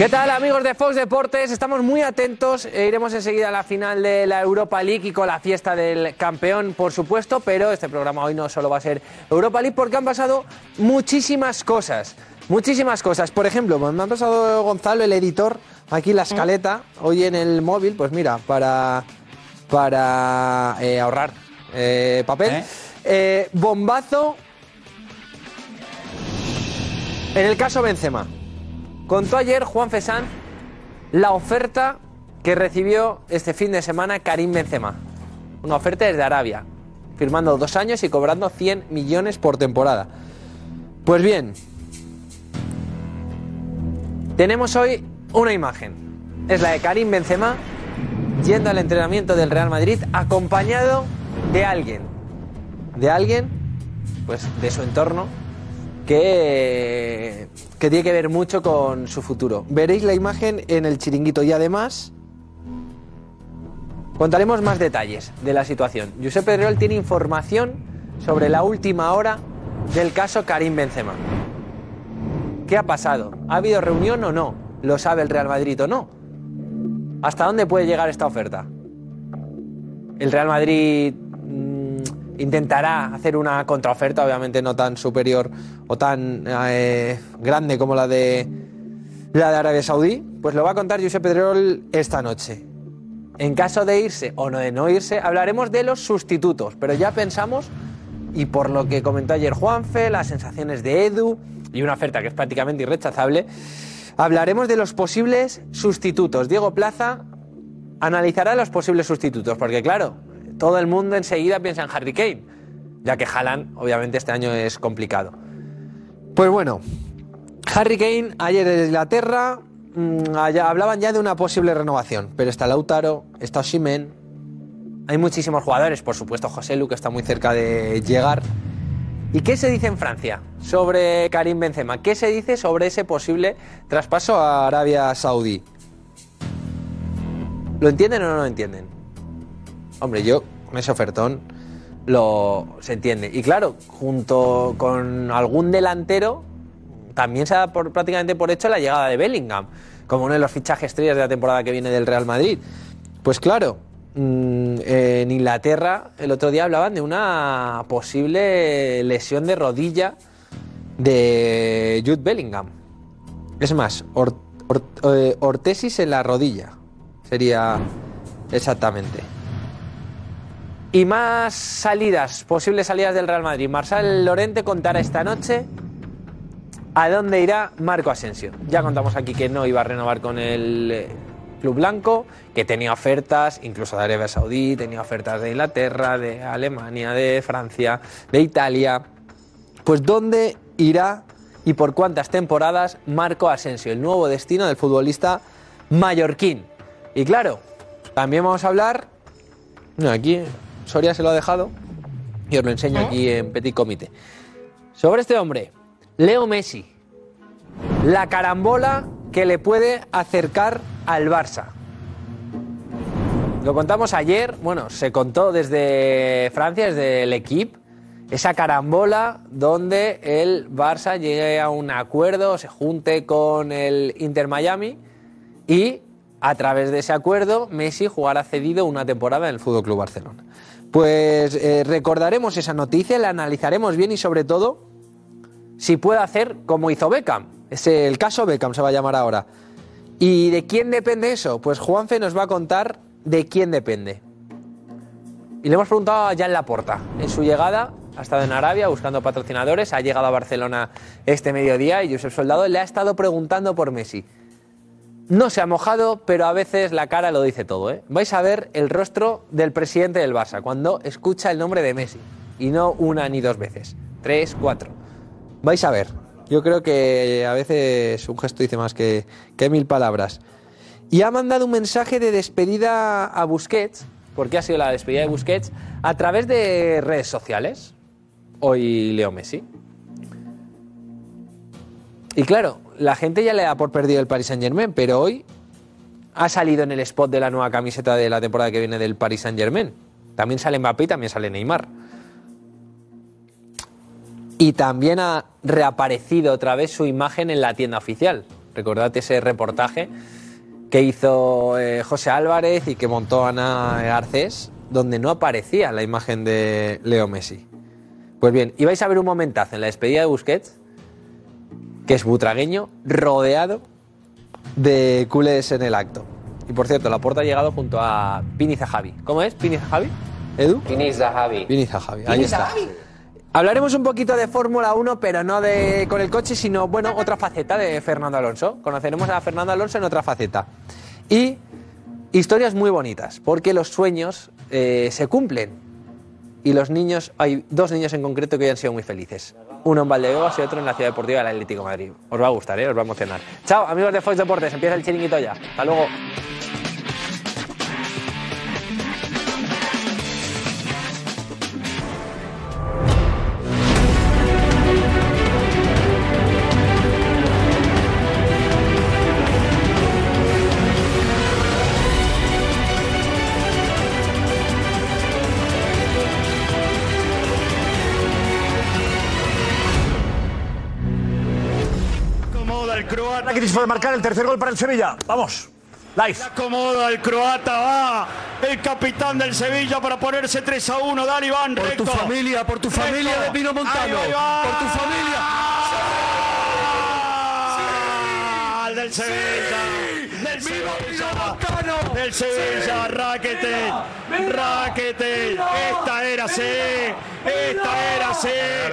¿Qué tal amigos de Fox Deportes? Estamos muy atentos, e iremos enseguida a la final de la Europa League y con la fiesta del campeón, por supuesto, pero este programa hoy no solo va a ser Europa League porque han pasado muchísimas cosas, muchísimas cosas. Por ejemplo, me ha pasado Gonzalo, el editor, aquí la escaleta, hoy en el móvil, pues mira, para, para eh, ahorrar eh, papel. Eh, bombazo en el caso Benzema. Contó ayer Juan Fesán la oferta que recibió este fin de semana Karim Benzema. Una oferta desde Arabia, firmando dos años y cobrando 100 millones por temporada. Pues bien, tenemos hoy una imagen. Es la de Karim Benzema yendo al entrenamiento del Real Madrid acompañado de alguien. De alguien, pues de su entorno, que, que tiene que ver mucho con su futuro. Veréis la imagen en el chiringuito y además contaremos más detalles de la situación. Josep Pedrerol tiene información sobre la última hora del caso Karim Benzema. ¿Qué ha pasado? ¿Ha habido reunión o no? ¿Lo sabe el Real Madrid o no? ¿Hasta dónde puede llegar esta oferta? El Real Madrid intentará hacer una contraoferta, obviamente no tan superior o tan eh, grande como la de la de Arabia Saudí, pues lo va a contar Josep Pedrerol esta noche. En caso de irse o no de no irse, hablaremos de los sustitutos, pero ya pensamos, y por lo que comentó ayer Juanfe, las sensaciones de Edu y una oferta que es prácticamente irrechazable, hablaremos de los posibles sustitutos. Diego Plaza analizará los posibles sustitutos, porque claro, todo el mundo enseguida piensa en Harry Kane, ya que Haaland obviamente este año es complicado. Pues bueno, Harry Kane ayer en Inglaterra mmm, hablaban ya de una posible renovación, pero está Lautaro, está Osimhen, hay muchísimos jugadores, por supuesto José Lu que está muy cerca de llegar. ¿Y qué se dice en Francia sobre Karim Benzema? ¿Qué se dice sobre ese posible traspaso a Arabia Saudí? ¿Lo entienden o no lo entienden? Hombre, yo ese ofertón lo se entiende. Y claro, junto con algún delantero, también se da por, prácticamente por hecho la llegada de Bellingham, como uno de los fichajes estrellas de la temporada que viene del Real Madrid. Pues claro, mmm, en Inglaterra el otro día hablaban de una posible lesión de rodilla de Jude Bellingham. Es más, or, eh, ortesis en la rodilla sería exactamente. Y más salidas, posibles salidas del Real Madrid. Marcel Lorente contará esta noche a dónde irá Marco Asensio. Ya contamos aquí que no iba a renovar con el eh, Club Blanco, que tenía ofertas, incluso de Arabia Saudí, tenía ofertas de Inglaterra, de Alemania, de Francia, de Italia. Pues dónde irá y por cuántas temporadas Marco Asensio, el nuevo destino del futbolista mallorquín. Y claro, también vamos a hablar, aquí Soria se lo ha dejado y os lo enseño aquí en Petit Comité. Sobre este hombre, Leo Messi, la carambola que le puede acercar al Barça. Lo contamos ayer, bueno, se contó desde Francia, desde el equipo, esa carambola donde el Barça llegue a un acuerdo, se junte con el Inter Miami y a través de ese acuerdo Messi jugará cedido una temporada en el Fútbol Club Barcelona. Pues eh, recordaremos esa noticia, la analizaremos bien y sobre todo si puede hacer como hizo Beckham. Es el caso Beckham se va a llamar ahora. ¿Y de quién depende eso? Pues Juanfe nos va a contar de quién depende. Y le hemos preguntado a Jan Laporta. En su llegada ha estado en Arabia buscando patrocinadores, ha llegado a Barcelona este mediodía y Josep Soldado le ha estado preguntando por Messi. No se ha mojado, pero a veces la cara lo dice todo. ¿eh? Vais a ver el rostro del presidente del Barça cuando escucha el nombre de Messi. Y no una ni dos veces. Tres, cuatro. Vais a ver. Yo creo que a veces un gesto dice más que, que mil palabras. Y ha mandado un mensaje de despedida a Busquets, porque ha sido la despedida de Busquets, a través de redes sociales. Hoy Leo Messi. Y claro, la gente ya le da por perdido el Paris Saint Germain, pero hoy ha salido en el spot de la nueva camiseta de la temporada que viene del Paris Saint Germain. También sale Mbappé y también sale Neymar. Y también ha reaparecido otra vez su imagen en la tienda oficial. Recordad ese reportaje que hizo eh, José Álvarez y que montó Ana Garcés, donde no aparecía la imagen de Leo Messi. Pues bien, ibais a ver un momentazo en la despedida de Busquets, que es butragueño, rodeado de culés en el acto. Y por cierto, la puerta ha llegado junto a Pini Zahavi. ¿Cómo es? ¿Pini Zahavi? ¿Edu? Pini Zahavi. Pini Zahavi, ahí está. Hablaremos un poquito de Fórmula 1, pero no de con el coche, sino, bueno, otra faceta de Fernando Alonso. Conoceremos a Fernando Alonso en otra faceta. Y historias muy bonitas, porque los sueños eh, se cumplen. Y los niños, hay dos niños en concreto que hoy han sido muy felices. Uno en Valdebebas y otro en la Ciudad Deportiva del Atlético Madrid. Os va a gustar, ¿eh? os va a emocionar. Chao, amigos de Fox Deportes, empieza el chiringuito ya. Hasta luego. Rakitic para marcar el tercer gol para el Sevilla. Vamos. Live. Acomoda el croata. Va el capitán del Sevilla para ponerse 3 a 1. Dale, Iván. Por recto. tu familia, por tu familia de Pino Montano. Ahí va. Por tu familia. Al del Sevilla. Del ¡Viva Sevilla. Montano! Del Sevilla, Raquete, Raquete, esta era sí, esta era sí,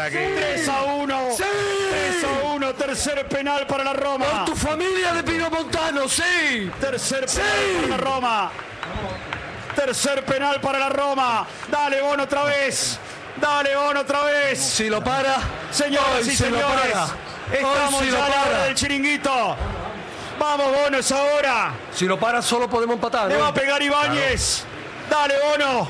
3 a 1, 3 a 1, tercer penal para la Por Roma, tu familia de Pino Montano, sí. tercer penal para la Roma, tercer penal para la Roma, dale Bono otra vez, dale Bono otra vez, Si lo para. señoras hoy y si señores, estamos si ya lo a la hora del chiringuito, vamos Bono, es ahora. Si lo para, solo podemos empatar. Le ¿eh? va a pegar Ibáñez. Dale, Bono.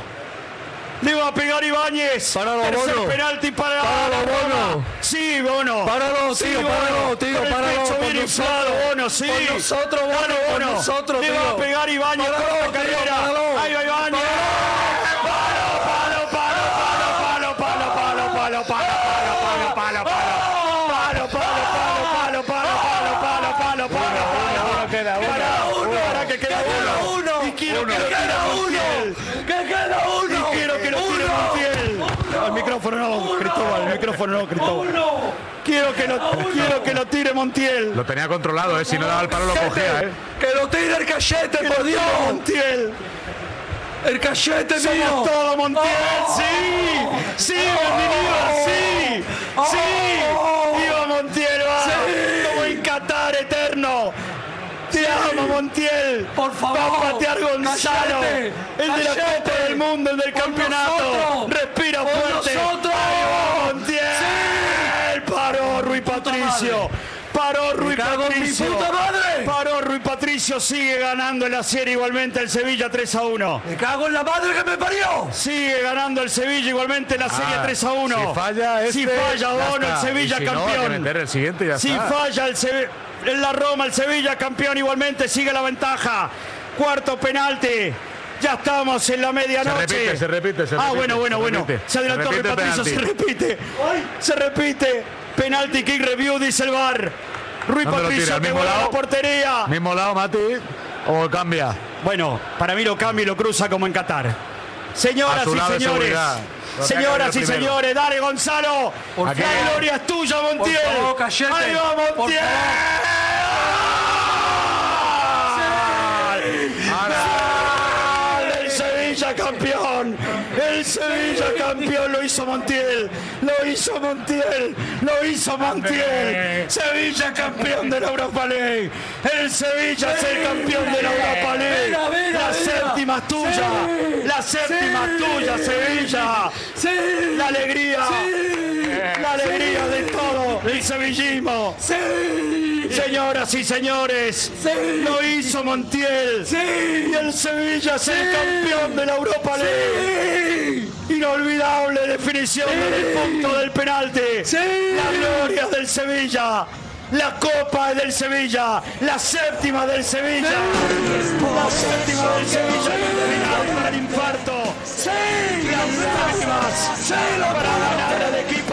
Le va a pegar Ibáñez. Páralo, Tercer Bono. penalti para Páralo, la. Bono. Sí, Bono. Páralo, Sí, tío, páralo, tío, Con el pecho bien inflado, Bono, sí. Por nosotros, Bono, Bono. nosotros, Le va a pegar Ibáñez. Páralo, páralo. Ahí va Ibáñez. Queda uno. Para que queda uno. Y quiero que lo tire Montiel. ¡Que queda uno! Y quiero que lo tire Montiel. El micrófono no, Cristóbal, el micrófono no, Cristóbal. Quiero que lo, quiero que lo tire Montiel. Lo tenía controlado, ¿eh? Si no daba el palo lo cogía, ¿eh? ¡Que lo tire el cachete, por Dios! Montiel. ¡El cachete Somos mío! todo Montiel. Sí. Sí, bienvenido. Sí. Sí. Te amo, Montiel. Por favor. Va a patear Gonzalo. El de la. Copa del Mundo, el del Por campeonato. nosotros. Respira Por fuerte. nosotros. Ahí va Montiel. Paró Rui Patricio. Paró Rui Patricio. Paró Rui Patricio. Sigue ganando en la serie igualmente el Sevilla 3 a 1. ¡Me cago en la madre que me parió! Sigue ganando el Sevilla igualmente en la serie Ah, 3 a 1. Si falla este, Si falla ya Bono, el. Sevilla si campeón. meter el siguiente y ya si está. falla el Sevilla, en la Roma, el Sevilla campeón igualmente sigue la ventaja. Cuarto penalti. Ya estamos en la medianoche. Se repite, se repite, se Ah, repite, bueno, bueno, se bueno. repite. Se adelantó Se Patricio, se repite. Se repite. Penalti kick review, dice el VAR. Rui ¿Dónde lo Patricio que mismo vuelve a la lado? portería. Mismo lado, Mati, o cambia. Bueno, para mí lo cambia y lo cruza como en Qatar. Señoras y señores, señoras y primero. señores, dale Gonzalo. Por la gloria es tuya, Montiel. Por favor. Ahí va Por Montiel. Sevilla campeón lo hizo Montiel. Lo hizo Montiel. Lo hizo Montiel. Sevilla campeón de la Europa League. El Sevilla es el campeón de la Europa League. La séptima es tuya. La séptima es tuya, Sevilla. La alegría. La alegría de todo el sevillismo. ¡Sí! Señoras y señores, Sí. lo hizo Montiel. ¡Sí! Y el Sevilla es el campeón de la Europa League. Inolvidable definición del punto del penalti. La gloria del Sevilla. La copa es del Sevilla. La séptima del Sevilla. La séptima del Sevilla en el infarto. ¡Sí! Las lágrimas para ganar al equipo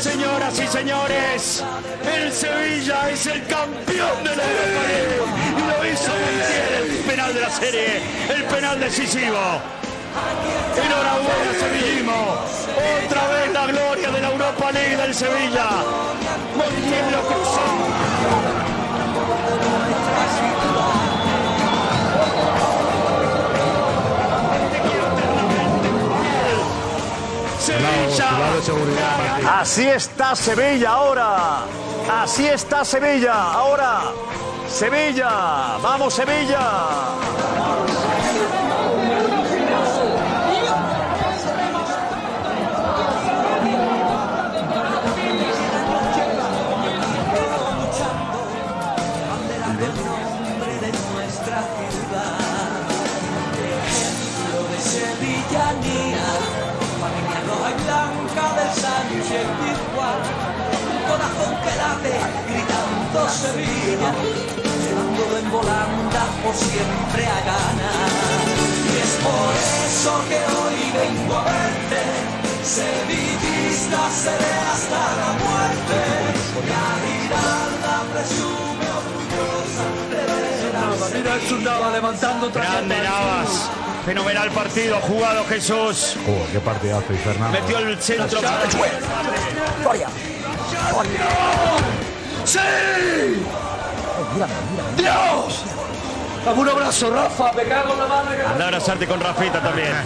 Señoras y señores, el Sevilla es el campeón de la Europa League. Y lo hizo Montiel, el penal de la serie, el penal decisivo. Enhorabuena, Sevillismo. Otra vez la gloria de la Europa League del Sevilla. Montiel lo cruzó. Sevilla. Así está Sevilla ahora. Así está Sevilla ahora. Sevilla. Vamos Sevilla. Sevilla, llevándolo en volanda por siempre a ganar. Y es por eso que hoy vengo a verte, sevillista seré hasta la muerte. La mirada presume orgullosa de ver a Mira el Nava levantando Grande Navas. Fenomenal partido jugado Jesús. Joder, qué partidazo, y Fernando. Metió el centro. ¡Sí! ¡Dios! Dame un abrazo, Rafa, me cago en la madre. Anda a abrazarte con Rafita también.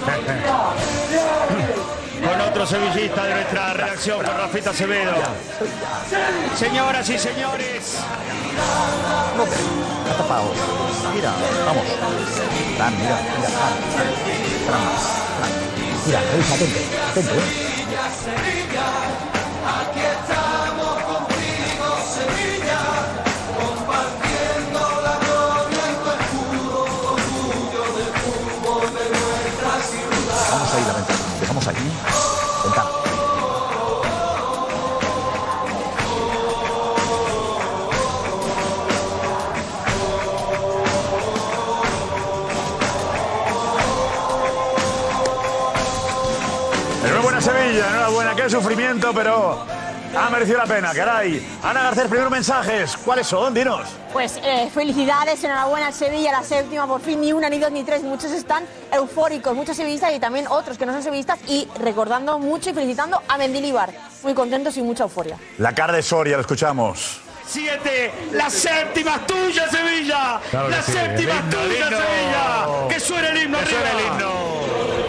Con otro sevillista de nuestra redacción, con Rafita Acevedo. Señoras y señores. Está tapado. Mira, vamos. Fran, mira, mira, Fran, Fran, Fran. Mira, revisa, atento, atento, eh. Vamos ahí la ventana. Aquí. Enhorabuena Sevilla, enhorabuena, qué sufrimiento, pero ha merecido la pena, caray. Ana Garcés, primeros mensajes, ¿cuáles son? Dinos. Pues eh, felicidades, enhorabuena al Sevilla, la séptima, por fin ni una, ni dos, ni tres. Muchos están eufóricos, muchos sevillistas y también otros que no son sevillistas y recordando mucho y felicitando a Mendilibar. Muy contentos y mucha euforia. La cara de Soria, lo escuchamos. Siete, la séptima es tuya, Sevilla. Claro la sí, séptima tuya. Sevilla. Que suene el himno Que suene arriba. el himno.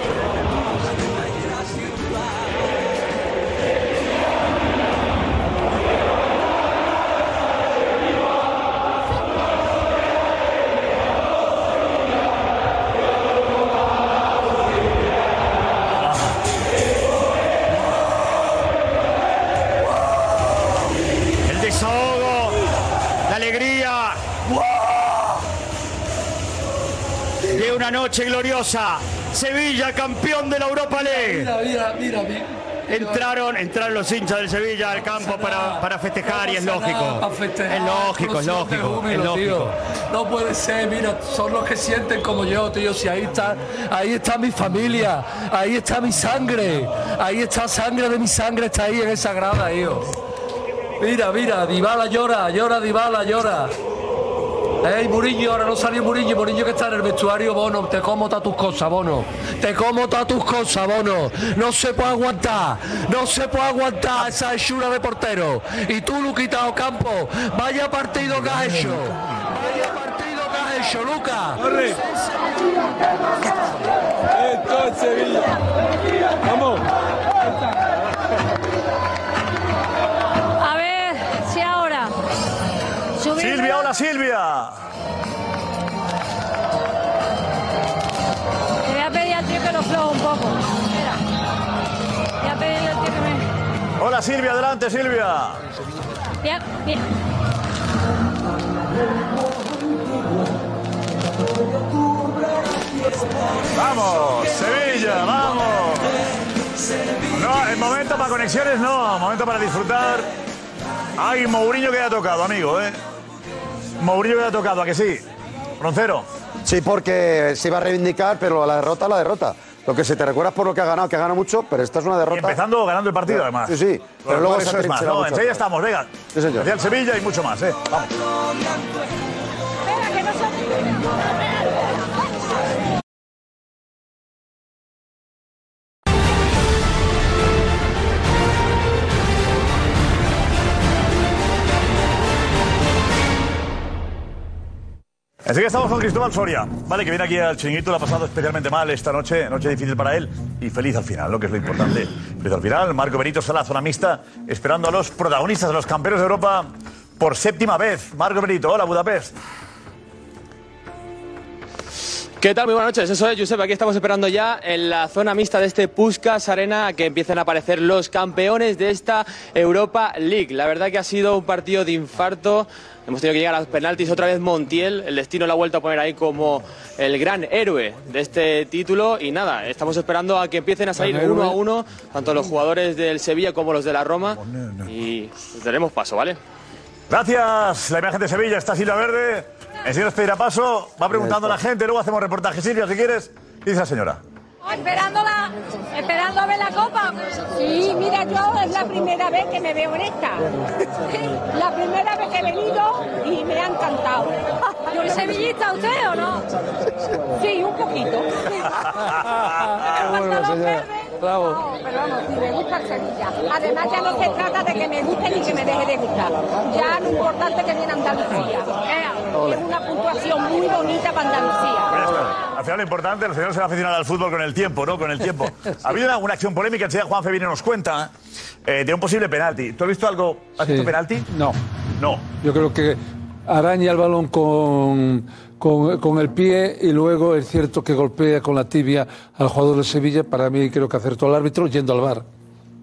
Una noche gloriosa. Sevilla, campeón de la Europa League. Mira, mira, mira, mira. Entraron, entraron los hinchas del Sevilla al campo para, para festejar y es lógico. Es lógico, es lógico, es lógico. No puede ser, mira, son los que sienten como yo, tío. Si ahí está, ahí está mi familia, ahí está mi sangre, ahí está sangre de mi sangre, está ahí en esa grada, tío. Mira, mira, Dybala llora, llora, Dybala llora. Ey, Murillo, ahora no salió Murillo, Murillo que está en el vestuario, Bono, te como todas tus cosas, Bono. Te como todas tus cosas, Bono. No se puede aguantar, no se puede aguantar esa hechura de portero. Y tú, Luquita Ocampo, vaya partido que has hecho. Vaya partido que has hecho, Luca. Esto es Sevilla. Vamos. Subir- Silvia, hola Silvia. Le voy a pedir al tío que lo floje un poco. Espera. Voy a pedirle al tío que me. Hola Silvia, adelante Silvia. Bien, bien. Vamos, Sevilla, vamos. No, el momento para conexiones no, momento para disfrutar. Ay, Mourinho que ha tocado, amigo, ¿eh? Mourinho que ha tocado, ¿a que sí? Roncero. Sí, porque se iba a reivindicar, pero la derrota, la derrota. Lo que se te recuerda es por lo que ha ganado, que ha ganado mucho, pero esta es una derrota. Empezando ganando el partido, Pero- además. Sí, sí. Pero luego se eso es más, ¿no? mucho Enseguida estamos, venga. Sí, señor. Especial Sevilla y mucho más, ¿eh? Vamos. Espera, que no se Enseguida estamos con Cristóbal Soria, ¿vale? Que viene aquí al chiringuito, lo ha pasado especialmente mal esta noche, noche difícil para él y feliz al final, lo que es lo importante. Feliz al final, Marco Benito está en la zona mixta, esperando a los protagonistas, a los campeones de Europa por séptima vez. Marco Benito, hola Budapest. ¿Qué tal? Muy buenas noches. Eso es, Josep. Aquí estamos esperando ya en la zona mixta de este Puskas Arena que empiecen a aparecer los campeones de esta Europa League. La verdad que ha sido un partido de infarto. Hemos tenido que llegar a los penaltis otra vez Montiel. El destino lo ha vuelto a poner ahí como el gran héroe de este título. Y nada, estamos esperando a que empiecen a salir uno a uno, tanto los jugadores del Sevilla como los de la Roma. Y daremos paso, ¿vale? Gracias, la imagen de Sevilla está Silvia Verde. Enseguida nos pedirá paso, va preguntando a la gente, luego hacemos reportaje. Silvia, si quieres, ¿qué dice la señora? Esperando, la, esperando a ver la copa. Sí, mira, yo es la primera vez que me veo en esta. La primera vez que he venido y me ha encantado. ¿Es sevillista usted o no? Sí, un poquito. bueno, señora. Bravo. No, pero vamos, si me gusta el Sevilla. Además, ya no se trata de que me guste ni que me deje de gustar. Ya lo importante es que viene Andalucía. Es una puntuación muy bonita para Andalucía. Al final lo importante, los señores se van a aficionar al fútbol con el tiempo, ¿no? Con el tiempo. Ha habido una, una acción polémica, enseguida Juan Febine nos cuenta, eh, de un posible penalti. ¿Tú has visto algo? ¿Has visto penalti? No. No. Yo creo que araña el balón con, con, con el pie y luego es cierto que golpea con la tibia al jugador de Sevilla. Para mí creo que acertó el árbitro yendo al bar.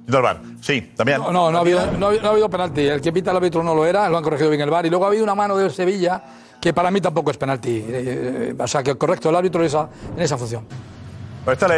Yendo al bar, sí, también. No, no, no ha, habido, no, ha habido- no ha habido penalti. El que pita el árbitro no lo era, lo han corregido bien el bar. Y luego ha habido una mano de Sevilla que para mí tampoco es penalti. Eh, eh, o sea, que correcto el árbitro en esa, en esa función. Pues está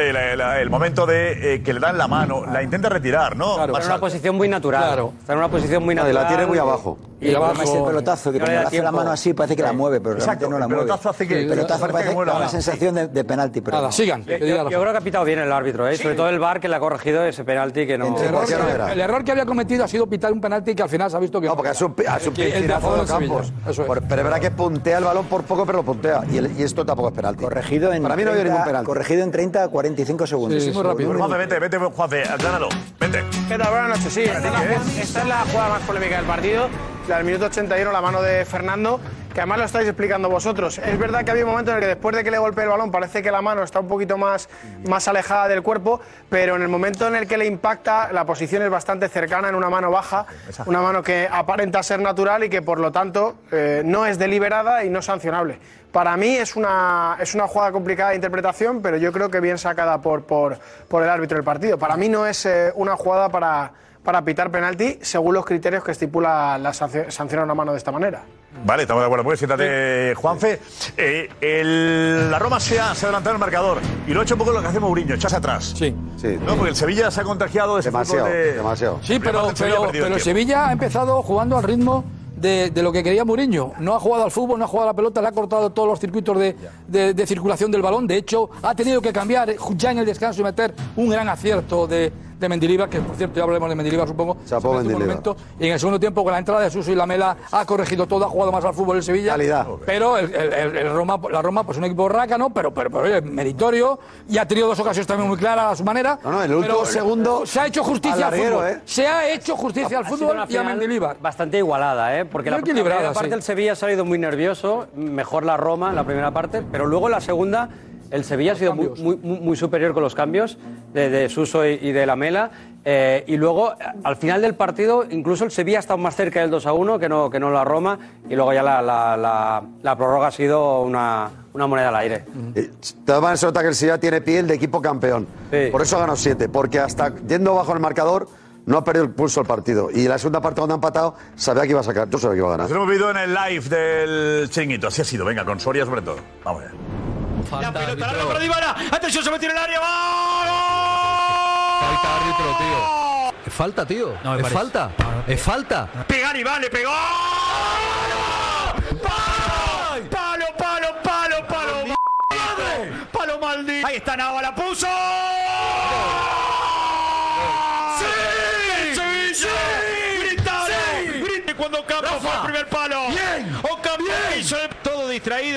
el momento de eh, que le dan la mano, la intenta retirar, ¿no? Está en una posición muy natural. Claro. Está en una posición muy natural. la tiene muy abajo. Y, Y el pelotazo, que No cuando hace la mano así parece que la mueve, pero Exacto, realmente no la el mueve. pelotazo hace que- el pelotazo parece que da mano. sensación de, de penalti. Pero no. Yo, yo- yo creo que ha pitado bien el árbitro, ¿eh? sobre todo el VAR que le ha corregido ese penalti que no. El error, el error que había cometido ha sido pitar un penalti que al final se ha visto que. No, porque es un, es un el piscinazo de Sevilla. Campos. Eso es. Por- pero es verdad que puntea el balón por poco, pero lo puntea. Y, el- y esto tampoco es penalti. Corregido en, Para mí no había 30 ningún penalti. corregido en 30 a 45 segundos. Pues Juanfe, vete, vete, Juanfe, acláralo. Vete. ¿Qué tal? Buenas noches. Sí, esta es, la, esta es la jugada más polémica del partido. La del minuto 81, la mano de Fernando, que además lo estáis explicando vosotros. Es verdad que había un momento en el que después de que le golpee el balón parece que la mano está un poquito más, más alejada del cuerpo, pero en el momento en el que le impacta, la posición es bastante cercana en una mano baja, una mano que aparenta ser natural y que por lo tanto eh, no es deliberada y no sancionable. Para mí es una, es una jugada complicada de interpretación, pero yo creo que bien sacada por, por, por el árbitro del partido. Para mí no es eh, una jugada para, para pitar penalti según los criterios que estipula la sanción, sancionar una mano de esta manera. Vale, estamos de acuerdo. Pues siéntate, Juanfe. Eh, el- la Roma se ha, se ha adelantado en el marcador y lo ha hecho un poco lo que hace Mourinho, echarse atrás. Sí. Sí. No, porque el Sevilla se ha contagiado de ese Demasiado, de... demasiado. Sí, pero, Además, el Sevilla ha pero, el. Sevilla ha empezado jugando al ritmo de, de lo que quería Mourinho. No ha jugado al fútbol, no ha jugado a la pelota, le ha cortado todos los circuitos de, de- de circulación del balón. De hecho, ha tenido que cambiar eh, ya en el descanso y meter un gran acierto de, de Mendilibar, que por cierto ya hablaremos de Mendilibar, supongo. Chapó en este Mendilibar. momento. Y en el segundo tiempo, con la entrada de Suso y Lamela, ha corregido todo, ha jugado más al fútbol el Sevilla. Calidad. Pero el, el- el- el Roma, la Roma, pues un equipo rácano, pero, pero, pero oye, meritorio. Y ha tenido dos ocasiones también muy claras a su manera. No, no, en el último Pero segundo, Se ha hecho justicia al fútbol. ¿eh? Se ha hecho justicia al Ha fútbol y a Mendilibar. Bastante igualada, ¿eh? Porque la, Muy la primera parte sí. el Sevilla ha salido muy nervioso, mejor la Roma en la primera parte, pero luego en la segunda el Sevilla ha sido muy, muy, muy- superior con los cambios de, de Suso y, y de Lamela. eh, y luego, al final del partido, incluso el Sevilla ha estado más cerca del 2 a 1 que no, que no la Roma. Y luego ya la, la- la- la prórroga ha sido una, una moneda al aire. Eh, maneras, se nota que el Sevilla tiene piel de equipo campeón. Por eso ha ganado siete, porque hasta yendo bajo el marcador no ha perdido el pulso el partido. Y la segunda parte, cuando ha empatado, sabía que iba a sacar. Yo sabía que iba a ganar. Nos hemos visto en el live del chiringuito. Así ha sido. Venga, con Soria sobre todo. Vamos allá. La pelota larga para Dybala. Atención, se metió en el área. Falta árbitro, tío. Es falta, tío. me es parece. falta. Es falta. Pegar y vale, pegó. ¡Palo! ¡Palo, palo, palo, palo! ¡Palo maldito! Ahí está Nava, la puso.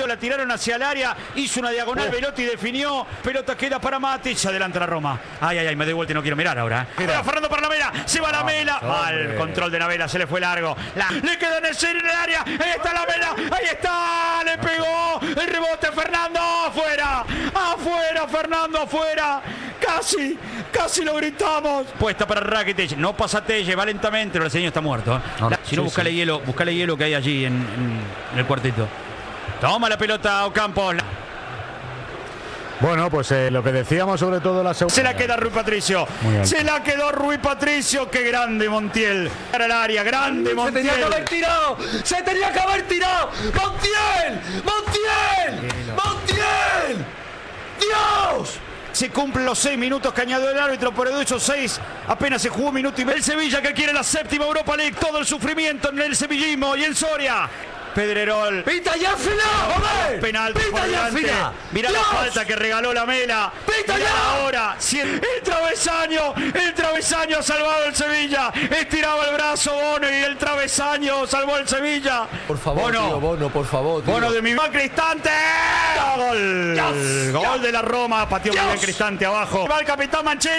La tiraron hacia el área, hizo una diagonal, Velotti definió, pelota queda para Matic, se adelanta la Roma. Ay, ay, ay, me doy vuelta y no quiero mirar ahora. Ahora Fernando para la Mela, se va la Mela. Mal, control de la Vela, se le fue largo. La- le queda en el centro del área, ahí está la Vela, ahí está, le pegó, el rebote Fernando, afuera, afuera Fernando, afuera. Casi, casi lo gritamos. Puesta para Rakitic, no pasa Telle, va lentamente, pero el señor está muerto. ¿eh? La- si no, sí, buscale sí. hielo, buscale hielo que hay allí en, en- en el cuartito. Toma la pelota Ocampos. La- Bueno, pues eh, lo que decíamos sobre todo la segunda. Se la queda Rui Patricio. Se la quedó Rui Patricio. Qué grande Montiel. Para el área, grande Se Montiel. tenía que haber tirado, se tenía que haber tirado. Montiel, Montiel, Montiel. Dios. Se cumplen los seis minutos que añadió el árbitro por esos seis. Apenas se jugó un minuto y medio. El Sevilla que quiere la séptima Europa League. Todo el sufrimiento en el sevillismo y en Soria. Pedrerol. Pita ya al final, joder. Penal Pita por ya final. Mirá la Dios. falta que regaló la Mela. Pita Mirá ya. ahora. El, travesaño, el travesaño ha salvado el Sevilla. Estiraba el brazo Bono y el travesaño salvó el Sevilla. Por favor, Bono. tío, Bono, por favor. tío. Bono de mi mal Cristante. Gol. Dios. Gol de la Roma. Pateó bien Cristante abajo. Va el capitán Manchini.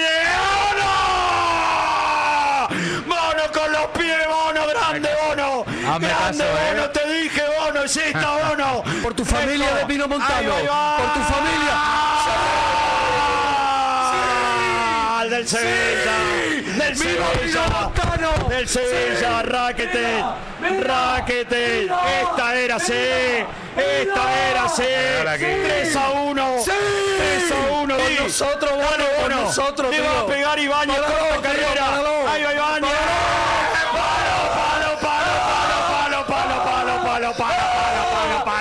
¡Bono! Bono con los pies, Bono, grande Bono. Hazme grande caso, ¿eh? Bono, te dije Bono, está Bono. Por tu familia de Pino Montano. Ahí va. Por tu familia. Al del Sevilla. Del ¡Viva Pino Sevilla. Montano! Del Sevilla, Raquete. Raquete. Esta era sí. Esta era sí. 3 a 1. Sí. 3 a 1. Con nosotros, Bono, Dale, con Bono. nosotros, va tío. a pegar Ibañez carrera. Ahí va Ibañez.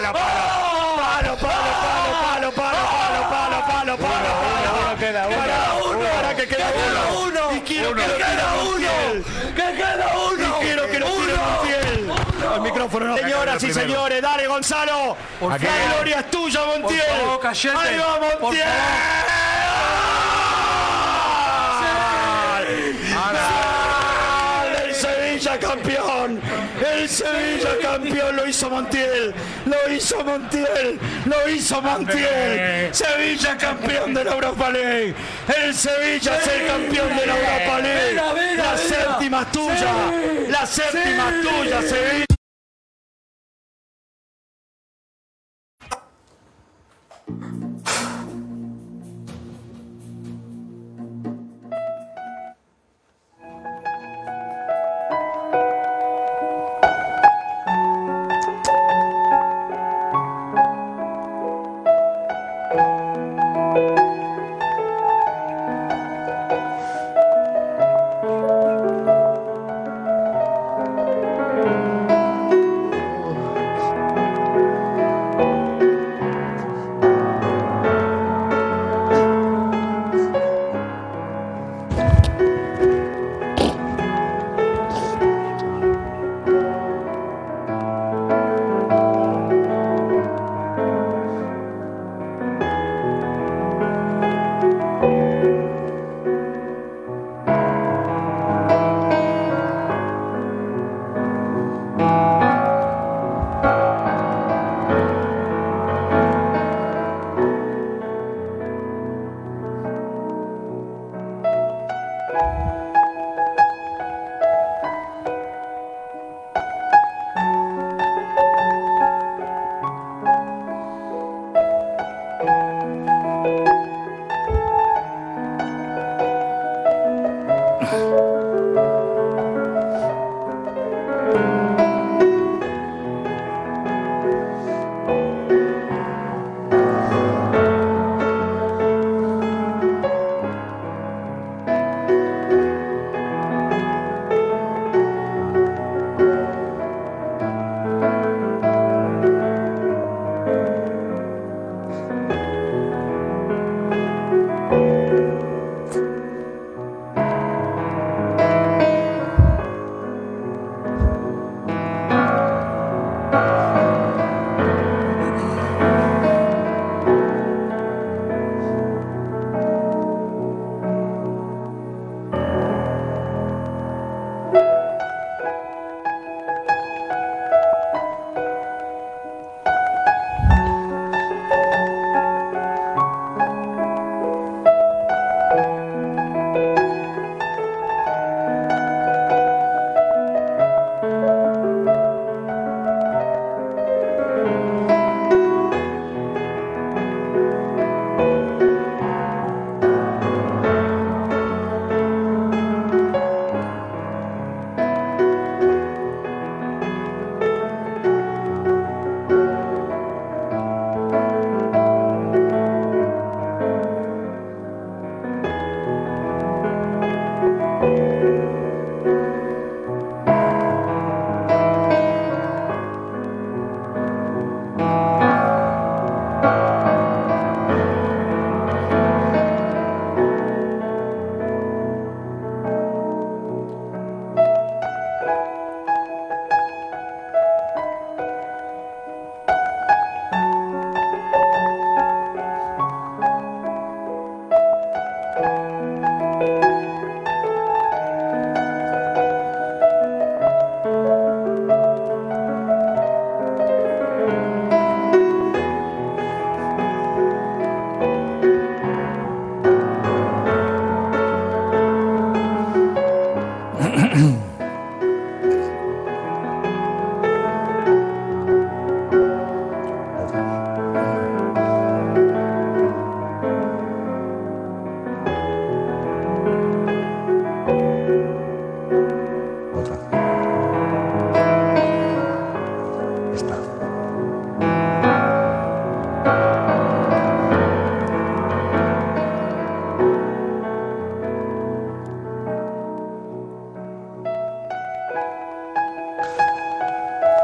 Palo, palo, palo, palo. Palo, palo, palo, palo, palo, palo, palo, queda uno. Para que quiero queda Montiel. ¡Que queda uno! Y quiero que. Montiel. El micrófono no. Señoras y señores, dale Gonzalo. La gloria es tuya, Montiel. Ahí va Montiel. ¡Gol del Sevilla campeón! Sevilla campeón lo hizo Montiel, lo hizo Montiel, lo hizo Montiel. Sevilla campeón de la Europa League. El Sevilla es el campeón de la Europa League. La séptima es tuya, la séptima es tuya, Sevilla.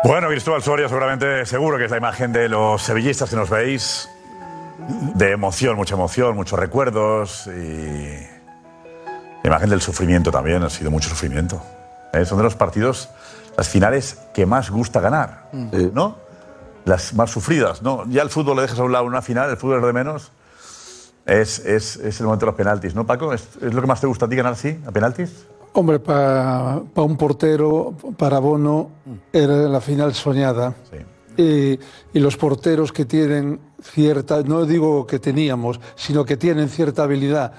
Bueno, Cristóbal Soria, seguramente seguro que es la imagen de los sevillistas que nos veis. De emoción, mucha emoción, muchos recuerdos y. La imagen del sufrimiento también, ha sido mucho sufrimiento. ¿eh? Son de los partidos, las finales que más gusta ganar, ¿no? Las más sufridas, ¿no? Ya el fútbol lo dejas a un lado una final, el fútbol es de menos. Es, es, es el momento de los penaltis, ¿no, Paco? ¿Es, es lo que más te gusta a ti ganar así, a penaltis? Hombre, para un portero, para Bono, era la final soñada. Y, y los porteros que tienen cierta, no digo que teníamos, sino que tienen cierta habilidad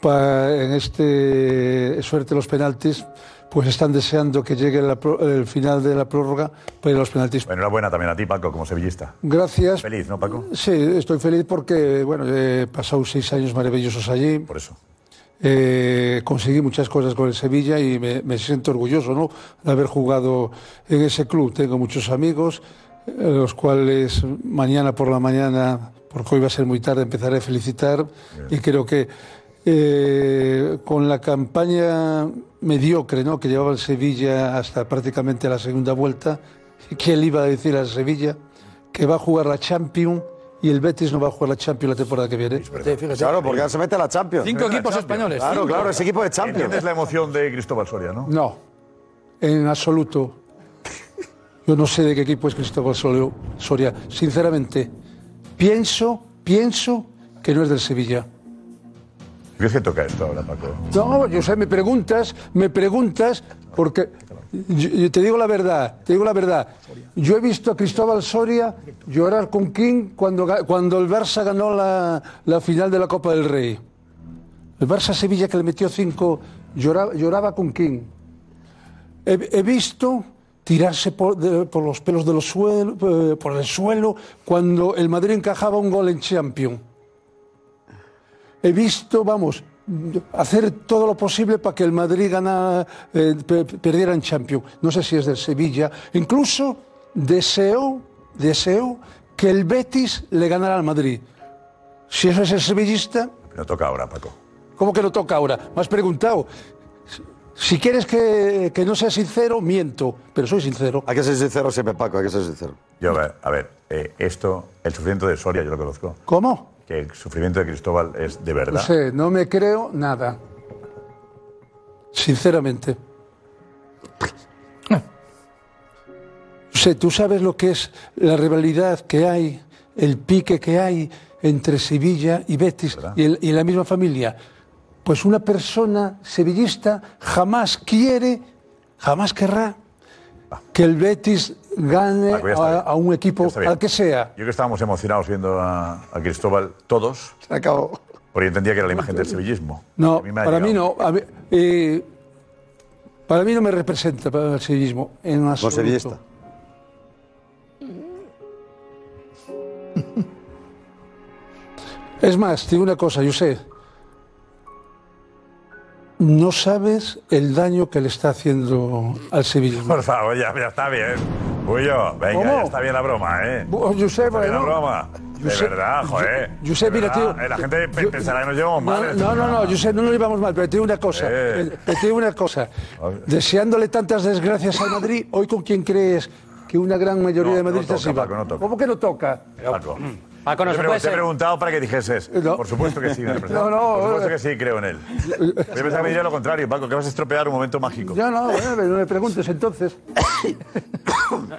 pa- en este suerte los penaltis, pues están deseando que llegue la el final de la prórroga para los penaltis. Bueno, enhorabuena también a ti, Paco, como sevillista. Gracias. Feliz, ¿no, Paco? Sí, estoy feliz porque bueno, he pasado seis años maravillosos allí. Por eso. Eh, conseguí muchas cosas con el Sevilla y me, me siento orgulloso ¿no? de haber jugado en ese club. Tengo muchos amigos, eh, los cuales mañana por la mañana, porque hoy va a ser muy tarde, empezaré a felicitar. Y creo que eh, con la campaña mediocre ¿no? que llevaba el Sevilla hasta prácticamente la segunda vuelta, ¿quién le iba a decir al Sevilla que va a jugar la Champions y el Betis no va a jugar la Champions la temporada que viene? Claro, porque ahora se mete a la Champions. Cinco equipos españoles, Claro, cinco. claro, es equipo de Champions. ¿Entiendes la emoción de Cristóbal Soria, no? No, en absoluto. Yo no sé de qué equipo es Cristóbal Soria. Sinceramente, pienso, pienso que no es del Sevilla. ¿Crees que toca esto ahora, Paco? No, yo sé, me preguntas, me preguntas, porque yo, te digo la verdad, te digo la verdad. Yo he visto a Cristóbal Soria llorar con King cuando, cuando el Barça ganó la, la final de la Copa del Rey. El Barça Sevilla que le metió cinco, lloraba, lloraba con King. He, visto tirarse por los pelos de los suelo, eh, por el suelo cuando el Madrid encajaba un gol en Champions he visto, vamos, hacer todo lo posible para que el Madrid ganara, eh, pe- perdiera en Champions. No sé si es del Sevilla. Incluso deseó, deseó que el Betis le ganara al Madrid. Si eso es el sevillista, No toca ahora, Paco. ¿cómo que lo toca ahora? Me has preguntado. Si quieres que, que no sea sincero, miento, pero soy sincero. Hay que ser sincero siempre, Paco, hay que ser sincero. Yo, a ver, a ver, eh, esto, el sufrimiento de Soria, yo lo conozco. ¿Cómo? Que el sufrimiento de Cristóbal es de No verdad. sé, no me creo nada. Sinceramente. No sé, tú sabes lo que es la rivalidad que hay, el pique que hay entre Sevilla y Betis y, el- y la misma familia. Pues una persona sevillista jamás quiere, jamás querrá que el Betis gane ya está a, un equipo, al que sea. Yo creo que estábamos emocionados viendo a, a Cristóbal todos. Se acabó. Porque entendía que era la imagen del sevillismo. No, mí para mí no. a mí, eh, para mí no me representa para el sevillismo en absoluto. sevillista. Es más, te digo una cosa, yo sé. No sabes el daño que le está haciendo al sevillismo. Por favor, ya, ya está bien. Bullo, venga, ¿Cómo? ya está bien la broma, ¿eh? Bu- Josep, Está bien la bueno, broma. De Josep, verdad, joder. Yo- Josep, De mira, verdad, tío. eh, La gente pe- pensará que nos llevamos No, mal. no, no, no, yo sé, no nos llevamos mal, pero te digo una cosa. Eh. eh, Te digo una cosa. Deseándole tantas desgracias al Madrid, hoy con quién crees que una gran mayoría No, de no madridistas toca, iba. Paco, no toca. ¿Cómo que no toca? Paco. Paco, no te, he te preguntado para que dijeses. Por supuesto que sí. me No, no, Por supuesto eh. que sí, creo en él. Yo pensaba que me diría lo contrario, Paco, que vas a estropear un momento mágico. Ya no, bueno, no me preguntes entonces.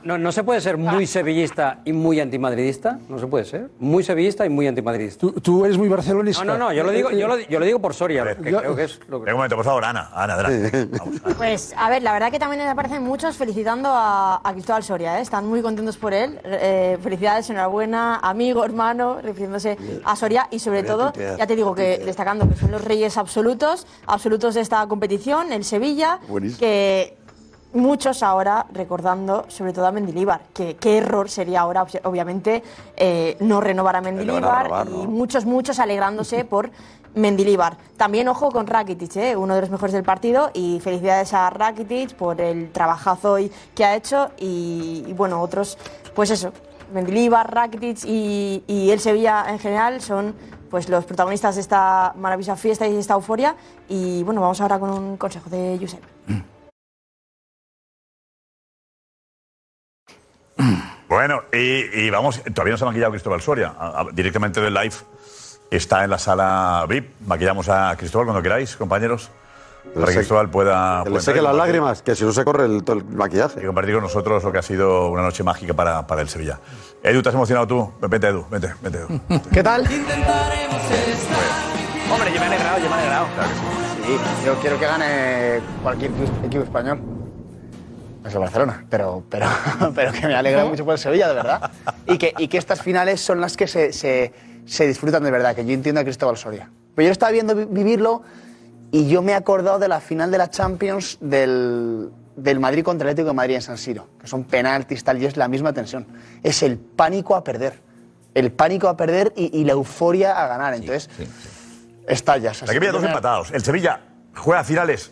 No, no se puede ser muy sevillista y muy antimadridista. No se puede ser. Muy sevillista y muy antimadridista. Tú, tú eres muy barcelonista. No, no, no. Yo lo digo, yo lo, yo lo digo por Soria. que creo que es lo que... Un momento, por favor, Ana. Ana, adelante. Pues, a ver, la verdad que también aparecen muchos felicitando a, a Cristóbal Soria, ¿eh? están muy contentos por él. Eh, felicidades, enhorabuena, amigo, hermano, refiriéndose a Soria y sobre todo, ya te digo que destacando que son los reyes absolutos, absolutos de esta competición, el Sevilla, que muchos ahora recordando sobre todo a Mendilíbar, que qué error sería ahora, obvi- obviamente, eh, no renovar a Mendilíbar robar, y muchos, muchos alegrándose por Mendilíbar. También ojo con Rakitic, ¿eh? uno de los mejores del partido y felicidades a Rakitic por el trabajazo hoy que ha hecho y, y, bueno, otros, pues eso, Mendilíbar, Rakitic y, el Sevilla en general son pues los protagonistas de esta maravillosa fiesta y de esta euforia y bueno, vamos ahora con un consejo de Josep. Bueno, y, vamos, todavía no se ha maquillado Cristóbal Soria. Directamente del live está en la sala VIP. Maquillamos a Cristóbal cuando queráis, compañeros. Para que Cristóbal pueda. Que le seque las lágrimas, que si no se corre el, el maquillaje. Y compartir con nosotros lo que ha sido una noche mágica para, para el Sevilla. Edu, ¿te has emocionado tú? Vete, Edu, vete, vete, Edu. ¿Qué tal? Hombre, yo me he alegrado, yo me he alegrado. sí. yo quiero que gane cualquier equipo- español. Es el Barcelona, pero, pero, pero que me alegra mucho por el Sevilla, de verdad. Y que, y que estas finales son las que se, se, se disfrutan de verdad, que yo entiendo a Cristóbal Soria. Pero yo lo estaba viendo vi- vivirlo y yo me he acordado de la final de la Champions del, del Madrid contra el Atlético de Madrid en San Siro, que son penaltis tal, y es la misma tensión. Es el pánico a perder. El pánico a perder y, y la euforia a ganar. Entonces, estallas. Aquí había dos empatados. El Sevilla juega finales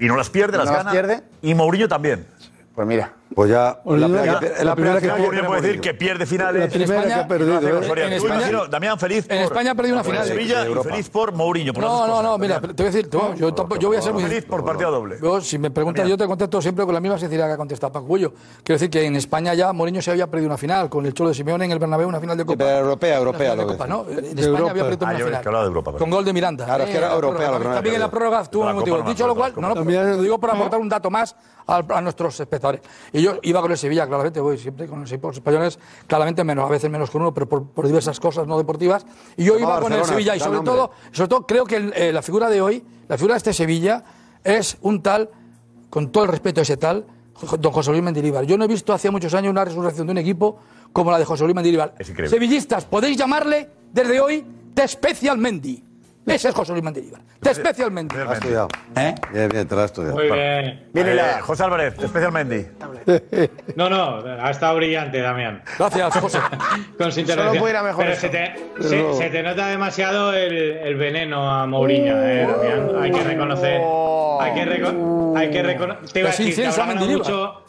y no las pierde, las No las gana. pierde. Y Mourinho también. Pues mira. Pues ya. La, primera que- la la primera que pierde puede decir que pierde finales. La primera que ha perdido, ¿eh? Soria. En España- imagino, Damián feliz por, en España ha perdido una final. Sevilla y feliz por Mourinho. Por No, no, cosas, no, mira, te voy a decir, tú, yo, tampoco- yo voy a ser muy Feliz por partido doble. Yo, si me preguntas, yo te contesto siempre con la misma sinceridad que ha contestado Paco. Quiero decir que en España ya Mourinho se había perdido una final con el Cholo de Simeone en el Bernabéu, una final de Copa. Pero europea, europea, Una de Copa, ¿no? En De España Europa. había perdido Ah, una yo final. de Europa. Con gol de Miranda. Claro, es que era Eh, europea, no También en la prórroga tuvo un motivo. no Dicho lo cual, no, no, lo digo para aportar un dato más a nuestros espectadores. Y yo iba con el Sevilla, claramente, voy siempre con los equipos españoles, claramente menos, a veces menos con uno, pero por, por diversas cosas no deportivas. Y yo iba con el Sevilla y sobre todo, sobre todo creo que el- eh, la figura de hoy, la figura de este Sevilla, es un tal, con todo el respeto a ese tal, don José Luis Mendilibar. Yo no he visto hace muchos años una resurrección de un equipo como la de José Luis Mendilibar. Es increíble. Sevillistas, podéis llamarle desde hoy The Special Mendy. Ese es José Luis Mendilibar. The Special Mendy. Lo has estudiado. Bien, bien, te lo has estudiado. Muy bien. Viene la... José Álvarez, especialmente. No, no, ha estado brillante, Damián. Gracias, José. Con su Solo intervención. puede ir a mejor Pero se te, se, se te nota demasiado el, el veneno a Mourinho, eh, Damián. Hay que reconocer. Hay que, reco- hay que reconocer. Te iba a decir, te incienso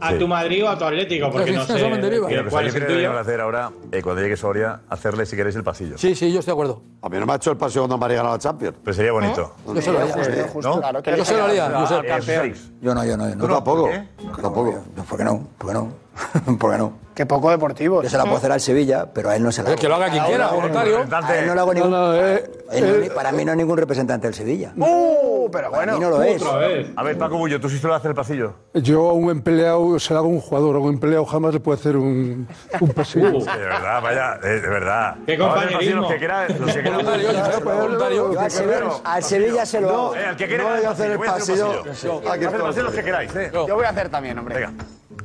a a tu Madrid o a tu Atlético, porque no sé a cuál es el tuyo. deberíamos hacer ahora, eh, cuando llegue Soria, hacerle, si queréis, el pasillo. Sí, sí, yo estoy de acuerdo. A mí no me ha hecho el paseo cuando María ganó la Champions. Pero sería bonito. Yo se lo haría. ¿No? Claro, que Yo se lo haría. Yo Eh. Yo no, yo no. Yo Tú no. tampoco. qué? Tampoco. No, ¿Por qué no? ¿Por qué no? ¿Por qué no? Que poco deportivo. Yo se la puedo hacer al Sevilla, pero a él no se la hago. Que lo haga quien quiera, voluntario. A él no le hago No, ningún... no, eh, él no eh, ni- para mí no es ningún representante del Sevilla. Uh, pero Para bueno. mí no lo es. Otra vez. A ver, Paco Bullo, tú sí sueles hacer el pasillo. yo a un empleado se lo hago a un jugador, a un empleado jamás le puedo hacer un, un pasillo. Uh, De verdad, vaya, eh, de verdad. Qué compañerismo. Los que quieran, los que quieran. Voluntario, yo soy voluntario. Yo al Sevilla, al Sevilla se lo hago. Eh, al que quiera No voy a hacer el pasillo. Voy a hacer el pasillo los que queráis, eh. Yo voy a hacer también, hombre. Venga.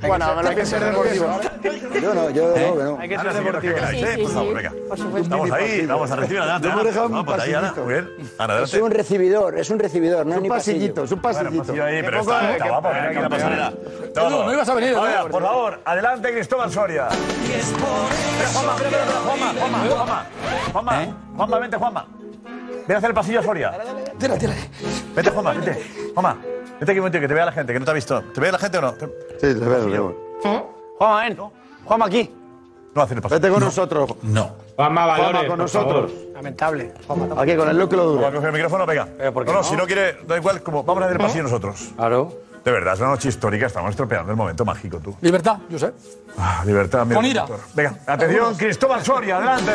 Bueno, me lo Hay que ser deportivo. Yo no, yo no, que no. Hay que ser que deportivo. queráis, Sí, eh. sí, Por favor, venga. Por supuesto. Estamos ahí, vamos a recibir adelante. Yo me Ana. Vamos, pues ahí, Ana. pasillito. Muy bien. Ana, Es un recibidor, es un recibidor, no es Un pasillito, es un pasillito. pasillo ahí, pero está, está que- guapo, mira aquí la pasarela. Todo. No, ibas a venir. Ahora, por favor, adelante Cristóbal Soria. Juanma, Juanma, Juanma, Juanma. Juanma, Juanma, vente, Juanma. Ven a hacer el pasillo a Soria. Tira, tira. Vete, Juanma, vete. Juanma, vete aquí un momento, que te vea la gente, que no te ha visto. ¿Te ve la gente o no? Sí, le veo, le veo. Juanma, ven. Juanma, aquí. No hacer el pasillo. Vete con nosotros. Juanma Juanma, Valores, con por favor. nosotros. Lamentable. Aquí con el núcleo Vamos a duro. coger el micrófono, venga. ¿por qué no, no, no? si no quiere, da igual, como vamos a hacer el pasillo nosotros. Claro. De verdad, es una noche histórica. Estamos estropeando el momento mágico, tú. Libertad, yo sé. Ah, libertad, mira, Con ira. doctor. Venga, atención, Cristóbal Soria, adelante.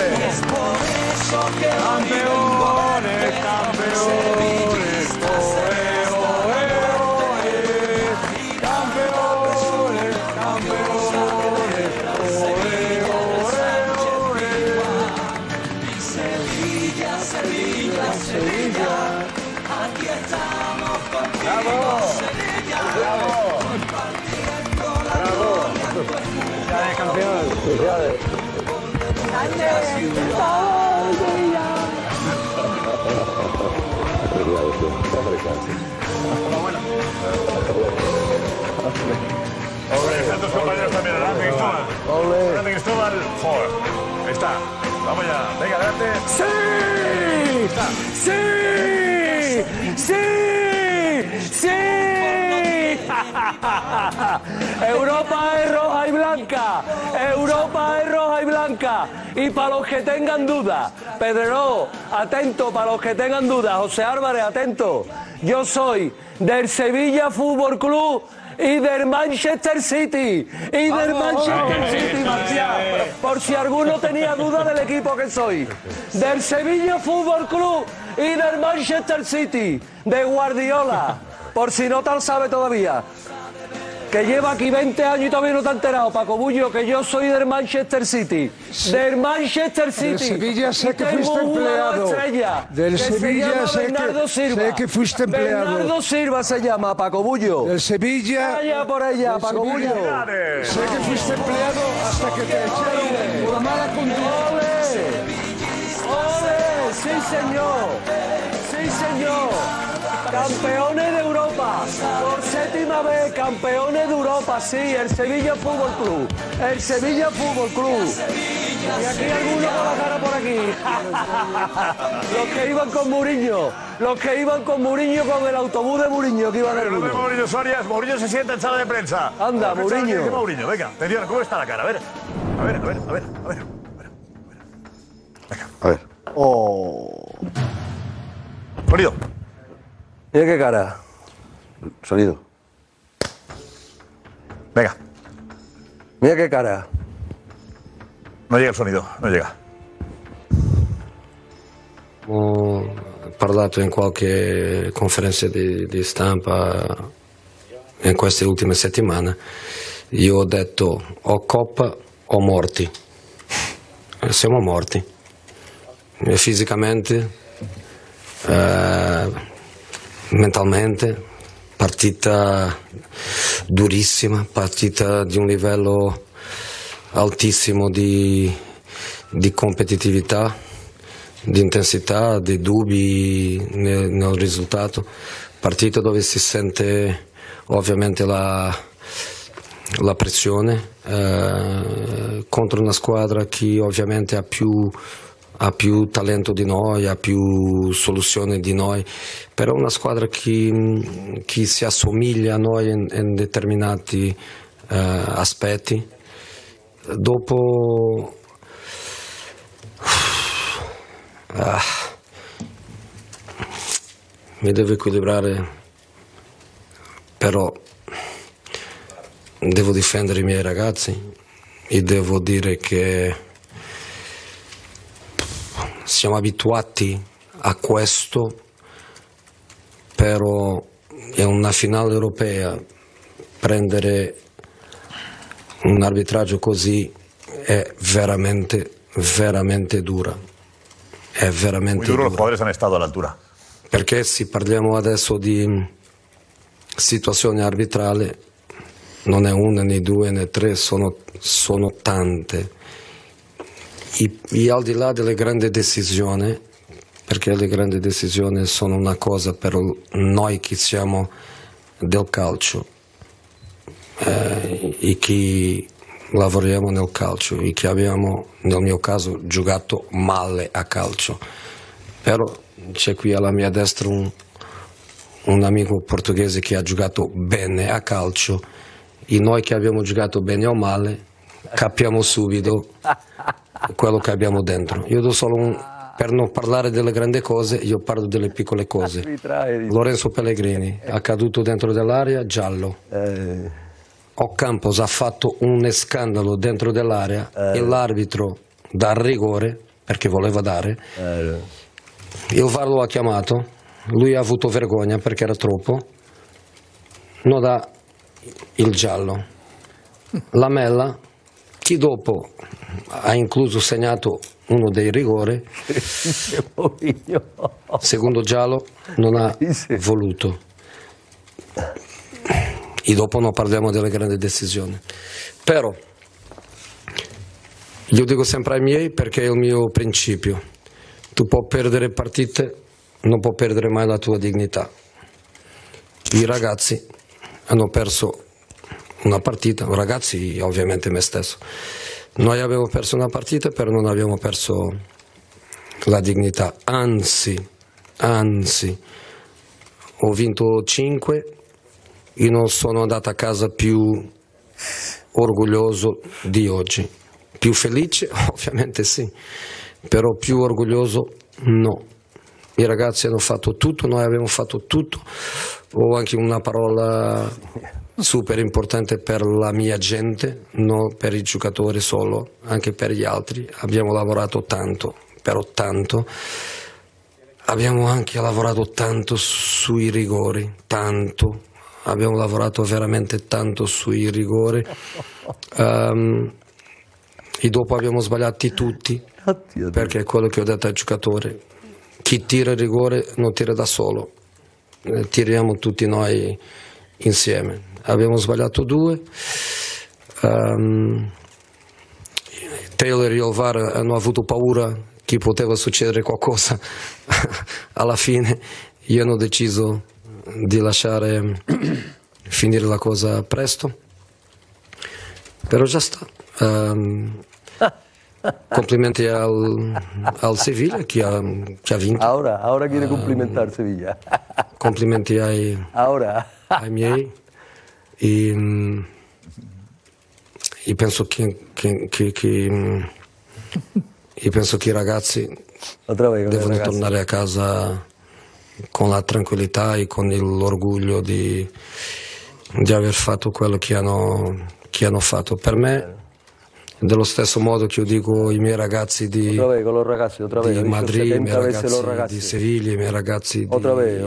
Campeones, campeones, campeones, Hombre, están tus compañeros también. Adelante, Cristóbal. Adelante, Cristóbal. Joder. Ahí está. Vamos ya. Venga, adelante. ¡Sí! ¡Sí! ¡Sí! Europa es roja y blanca. Europa es roja y blanca. Y para los que tengan dudas, Pedrero, atento, para los que tengan dudas, José Álvarez, atento. Yo soy del Sevilla Fútbol Club y del Manchester City. Y del Manchester City, Marcial. Por si alguno tenía duda del equipo que soy. Del Sevilla Fútbol Club y del Manchester City. De Guardiola. Por si no tal sabe todavía. Que lleva aquí 20 años y todavía no te ha enterado, Paco Bullo, que yo soy del Manchester City. Del Manchester City. Del Sevilla sé que fuiste empleado. estrella, Del se Sevilla llama sé que- sé que fuiste empleado. Bernardo Silva se llama, Paco Bullo. Del Sevilla. Vaya por allá, Paco. Bullo. Sé que fuiste empleado hasta que te echaron por mala conducta. ¡Ole! ¡Ole! ¡Sí, señor! ¡Sí, señor! Campeones de Europa, por séptima vez, campeones de Europa, sí, el Sevilla Fútbol Club, el Sevilla Fútbol Club. Y aquí alguno con la cara por aquí. Los que iban con Muriño, los que iban con Muriño, con el autobús de Muriño que iban El nombre de algunos. Mourinho Soria. Mourinho se sienta en sala de prensa. Anda, Mourinho. Mourinho, venga, atención, ¿cómo está la cara? A ver, a ver, a ver, a ver, a ver. A ver. Sonido. Mira qué cara. Sonido. Venga. Mira qué cara. No llega el sonido, no llega. Ho parlato in qualche conferenza di, di stampa in queste ultime settimane. Io ho detto o coppa o morti. E Siamo morti. E Fisicamente, eh, mentalmente, partita durissima, partita di un livello altissimo di, di competitività, di intensità, di dubbi nel, nel risultato. Partita dove si sente ovviamente la, la pressione eh, contro una squadra che ovviamente ha più, ha più talento di noi, ha più soluzioni di noi, però una squadra che, che si assomiglia a noi in, in determinati eh, aspetti. Dopo Ah. mi devo equilibrare, però devo difendere i miei ragazzi e devo dire che siamo abituati a questo, però è una finale europea prendere un arbitraggio così è veramente, veramente dura. È veramente duro, los dura. jugadores han estado a la altura. Perché se parliamo adesso di situazioni arbitrali, non è una, né due, né tre, sono, sono tante. E, e al di là delle grandi decisioni, perché le grandi decisioni sono una cosa per noi che siamo del calcio eh, e che lavoriamo nel calcio e che abbiamo, nel mio caso, giocato male a calcio. Però c'è qui alla mia destra un, un amico portoghese che ha giocato bene a calcio e noi che abbiamo giocato bene o male capiamo subito quello che abbiamo dentro. Io do solo un, per non parlare delle grandi cose, io parlo delle piccole cose. Lorenzo Pellegrini, ha caduto dentro dell'area, giallo. Ocampos ha fatto un scandalo dentro dell'area e l'arbitro dà rigore, perché voleva dare. Il VAR lo ha chiamato, lui ha avuto vergogna perché era troppo, non dà il giallo. La Mella, chi dopo ha incluso segnato uno dei rigori, secondo giallo non ha voluto. E dopo non parliamo delle grandi decisioni. Però io dico sempre ai miei perché è il mio principio. Tu puoi perdere partite, non puoi perdere mai la tua dignità. I ragazzi hanno perso una partita, ragazzi ovviamente me stesso. Noi abbiamo perso una partita però non abbiamo perso la dignità, anzi, anzi, ho vinto 5 e non sono andato a casa più orgoglioso di oggi. Più felice? Ovviamente sì, però più orgoglioso no. I ragazzi hanno fatto tutto, noi abbiamo fatto tutto. Ho anche una parola super importante per la mia gente, non per i giocatori solo, anche per gli altri. Abbiamo lavorato tanto, però tanto. Abbiamo anche lavorato tanto sui rigori, tanto. Abbiamo lavorato veramente tanto sui rigori. Ehm, e dopo abbiamo sbagliati tutti, perché è quello che ho detto ai giocatori. Chi tira il rigore non tira da solo, eh, tiriamo tutti noi insieme. Abbiamo sbagliato due. Ehm, Taylor e il VAR hanno avuto paura che poteva succedere qualcosa alla fine. Io hanno deciso di lasciare finire la cosa presto. Però già sta. Ehm, complimenti al, al Sevilla che ha, che ha vinto. Ahora, ahora quiere cumplimentar Sevilla. Complimenti ai, ai miei. E, e penso che, che- che- e penso che i ragazzi devono ragazzi. tornare a casa con la tranquillità e con l'orgoglio di, di aver fatto quello che hanno, che hanno fatto. Per me, dello stesso modo che io dico ai miei ragazzi di, vez ragazzi, di Madrid, i 70 miei ragazzi ragazzi. di Siviglia, i miei ragazzi di vez.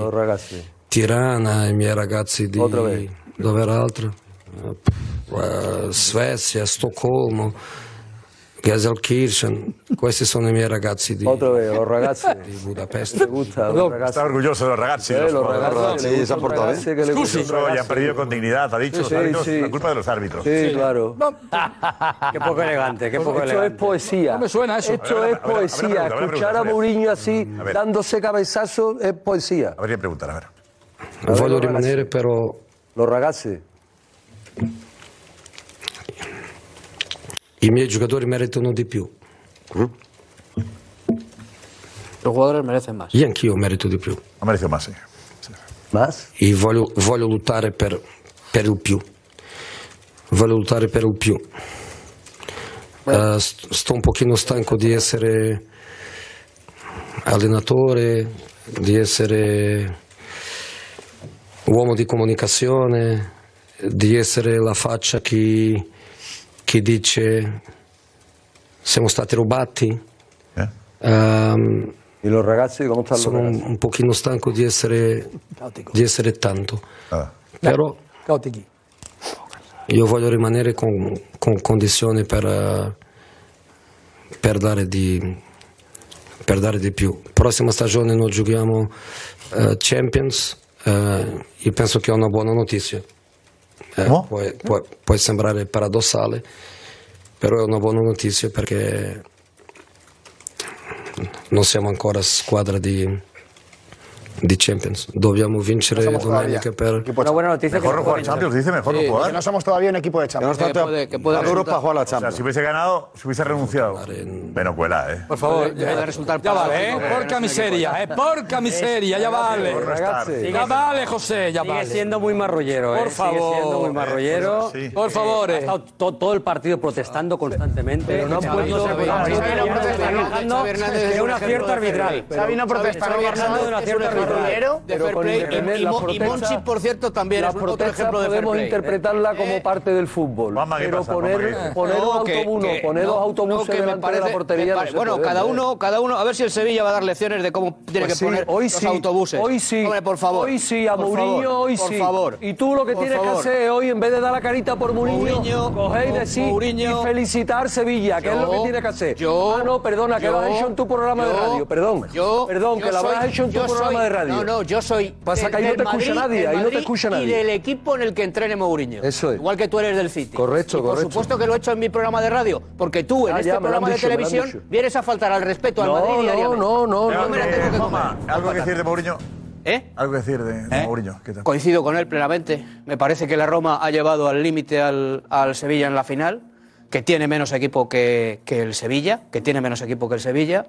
Tirana, i miei ragazzi di dove era altro? Eh, Svezia, Stoccolmo, Gelsenkirchen, questi sono i miei ragazzi di, Otra vez, los ragazzi. di Budapest. ¿Te gusta? Los ragazzi. Está orgulloso de los ragazzi. Eh, los jugadores. ya han perdido con dignidad, ha dicho los árbitros, la culpa de los árbitros. Sí, claro. Qué poco elegante, qué poco Esto es elegante. poesía. No me suena eso. Esto es poesía. Escuchar a. Mourinho así, dándose cabezazos, es poesía. Habría que preguntar, a ver. Voglio rimanere però Los ragazzi. I miei giocatori meritano di più. Los jugadores merecen más. Io anch'io merito di più. Ha merecido más, sí. ¿Más? E voglio, voglio lottare per, per il più. Voglio lottare per il più. St- sto un pochino stanco di essere allenatore, di essere uomo di comunicazione, di essere la faccia che, che dice siamo stati rubati. Ehm, ¿Y los ragazzi cómo están los sono un, un pochino stanco di essere, di essere tanto. Però Cautichi. io voglio rimanere con, con condizioni per, eh, per dare di, per dare di più. Prossima stagione noi giochiamo eh, Champions eh, io penso che è una buona notizia. Eh, può, può- può sembrare paradossale, però è una buona notizia perché non siamo ancora squadra di, di Champions. Dobbiamo vincere domenica per... Una buena noticia Mejor no jugar Champions, dice mejor no jugar. Que no somos todavía un equipo de Champions. Que no está- puede- que puede a Europa jugar la O sea, si hubiese ganado, si hubiese renunciado. Pero cuela, ¿eh? Por favor, Puede- puede resultar ya vale, ¿eh? Porca miseria, ¿eh? Porca miseria, ya vale. Sigue- Ya vale, José, ya Sigue vale. siendo muy marrullero, ¿eh? Por favor. Sigue siendo muy marrullero. Sí. Por favor, Ha eh. estado to- todo el partido protestando constantemente. Pero no han puesto- Xavi no protesta, Xavi no protesta, Xavi no Hernández de de fair play. Y- y Mo- y Monchi, por cierto, también la es otro protesta ejemplo de fair podemos play. interpretarla como parte del fútbol. ¿qué pero pasa? poner, Juanma, ¿qué dices? poner No, que- autobús, que- poner no, dos autobuses no, que me delante de parece- la portería. pare- bueno, puede, cada ¿eh? uno, cada uno, a ver si el Sevilla va a dar lecciones de cómo tiene Pues que sí, poner hoy los sí, autobuses. hoy sí. Hombre, por favor. Hoy sí, a Por Mourinho favor, hoy por sí. favor. Y tú lo que Por tienes que hacer hoy, en vez de dar la carita por Mourinho, Mourinho, coger y Mo- decir Mourinho, y felicitar Sevilla, que es lo que tienes que hacer. yo- ah, no, perdona, que lo has hecho en tu programa de radio, perdón. Yo, perdón, que lo habrás hecho en tu programa de radio. No, no, yo soy. Pasa del- que ahí no te escucha Madrid, nadie, del ahí no te escucha Y nadie. del equipo en el que entrene Mourinho. Eso es. Igual que tú eres del City. Correcto, y por correcto. supuesto que lo he hecho en mi programa de radio, porque tú en Ah, este ya, programa de dicho, televisión vienes a faltar al respeto al No, Madrid no, no, no, no. me la tengo que comer. Juanma, ¿algo que decir de Mourinho? ¿Eh? Algo que decir de, de Mourinho. ¿Qué tal? Coincido con él plenamente. Me parece que la Roma ha llevado al límite al, al Sevilla en la final, que tiene menos equipo que, que el Sevilla, que tiene menos equipo que el Sevilla.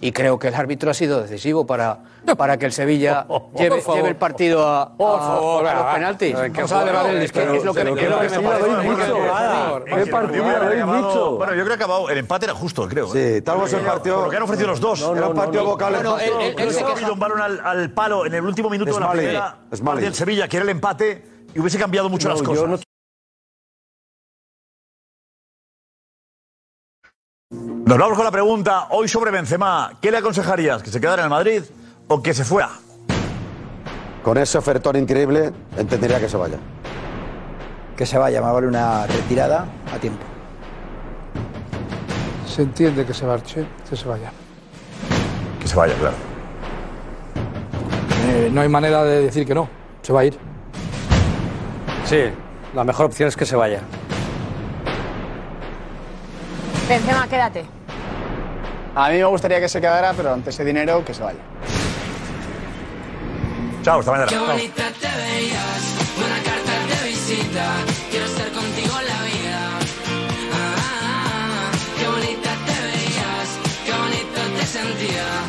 Y creo que el árbitro ha sido decisivo para, para que el Sevilla lleve, favor. lleve el partido a, a- a los penaltis. A ver, ¿qué Vamos a elevar el Es lo que, lo que me parece. habéis visto. ¿Qué partido habéis visto? Bueno, yo creo que ha acabado. El empate era justo, creo. Sí, tal vez el partido- lo que han ofrecido los dos. No, no, Era un partido no, no. vocal Bueno, él, se ha cogido un balón al, al palo en el último minuto de la primera del Sevilla, que era el empate, y hubiese cambiado mucho las cosas. Nos vamos con la pregunta hoy sobre Benzema. ¿Qué le aconsejarías? ¿Que se quedara en el Madrid o que se fuera? Con ese ofertón increíble, entendería que se vaya. Que se vaya, más vale una retirada a tiempo. Se entiende que se marche, que se vaya. Que se vaya, claro. Eh, no hay manera de decir que no. Se va a ir. Sí, la mejor opción es que se vaya. Benzema, quédate. A mí me gustaría que se quedara, pero ante ese dinero que se vaya. Chao, hasta mañana. Qué bonita te veías, buena carta de visita. Quiero estar contigo en la vida. Ah, ah, ah, qué bonita te veías, qué bonito te sentías.